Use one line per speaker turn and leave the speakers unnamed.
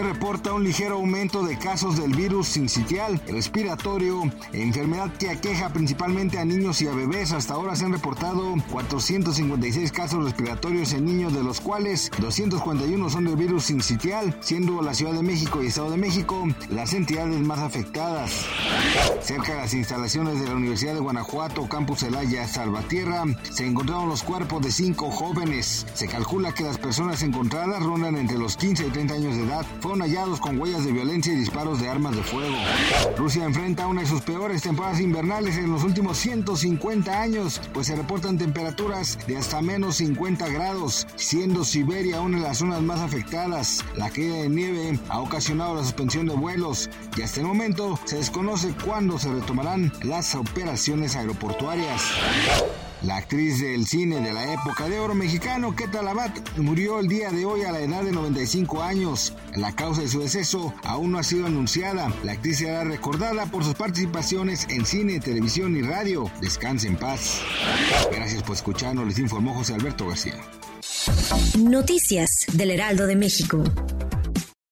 Se reporta un ligero aumento de casos del virus sincitial respiratorio, enfermedad que aqueja principalmente a niños y a bebés. Hasta ahora se han reportado 456 casos respiratorios en niños, de los cuales 241 son del virus sincitial, siendo la Ciudad de México y Estado de México las entidades más afectadas. Cerca de las instalaciones de la Universidad de Guanajuato, Campus Celaya, Salvatierra, se encontraron los cuerpos de cinco jóvenes. Se calcula que las personas encontradas rondan entre los 15 y 30 años de edad fueron hallados con huellas de violencia y disparos de armas de fuego. Rusia enfrenta una de sus peores temporadas invernales en los últimos 150 años, pues se reportan temperaturas de hasta menos 50 grados, siendo Siberia una de las zonas más afectadas. La caída de nieve ha ocasionado la suspensión de vuelos y hasta el momento se desconoce cuándo se retomarán las operaciones aeroportuarias. La actriz del cine de la época de oro mexicano, Keta Labat, murió el día de hoy a la edad de 95 años. La causa de su deceso aún no ha sido anunciada. La actriz será recordada por sus participaciones en cine, televisión y radio. Descanse en paz. Gracias por escucharnos, les informó José Alberto García.
Noticias del Heraldo de México.